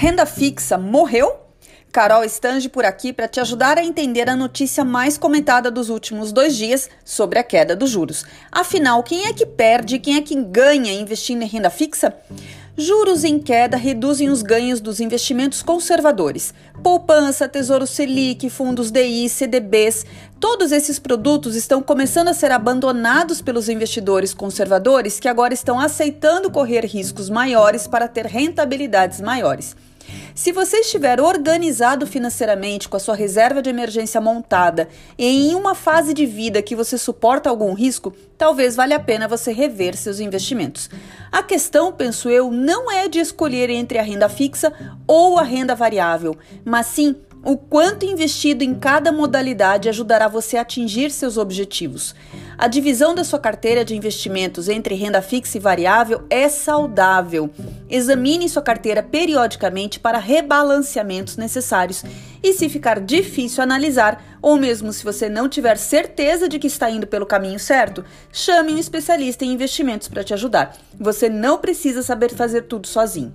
Renda fixa morreu? Carol Stange por aqui para te ajudar a entender a notícia mais comentada dos últimos dois dias sobre a queda dos juros. Afinal, quem é que perde e quem é que ganha investindo em renda fixa? Juros em queda reduzem os ganhos dos investimentos conservadores. Poupança, Tesouro Selic, fundos DI, CDBs, todos esses produtos estão começando a ser abandonados pelos investidores conservadores que agora estão aceitando correr riscos maiores para ter rentabilidades maiores. Se você estiver organizado financeiramente, com a sua reserva de emergência montada e em uma fase de vida que você suporta algum risco, talvez valha a pena você rever seus investimentos. A questão, penso eu, não é de escolher entre a renda fixa ou a renda variável, mas sim o quanto investido em cada modalidade ajudará você a atingir seus objetivos. A divisão da sua carteira de investimentos entre renda fixa e variável é saudável. Examine sua carteira periodicamente para rebalanceamentos necessários. E se ficar difícil analisar, ou mesmo se você não tiver certeza de que está indo pelo caminho certo, chame um especialista em investimentos para te ajudar. Você não precisa saber fazer tudo sozinho.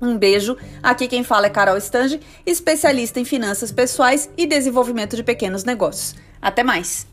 Um beijo. Aqui quem fala é Carol Stange, especialista em finanças pessoais e desenvolvimento de pequenos negócios. Até mais!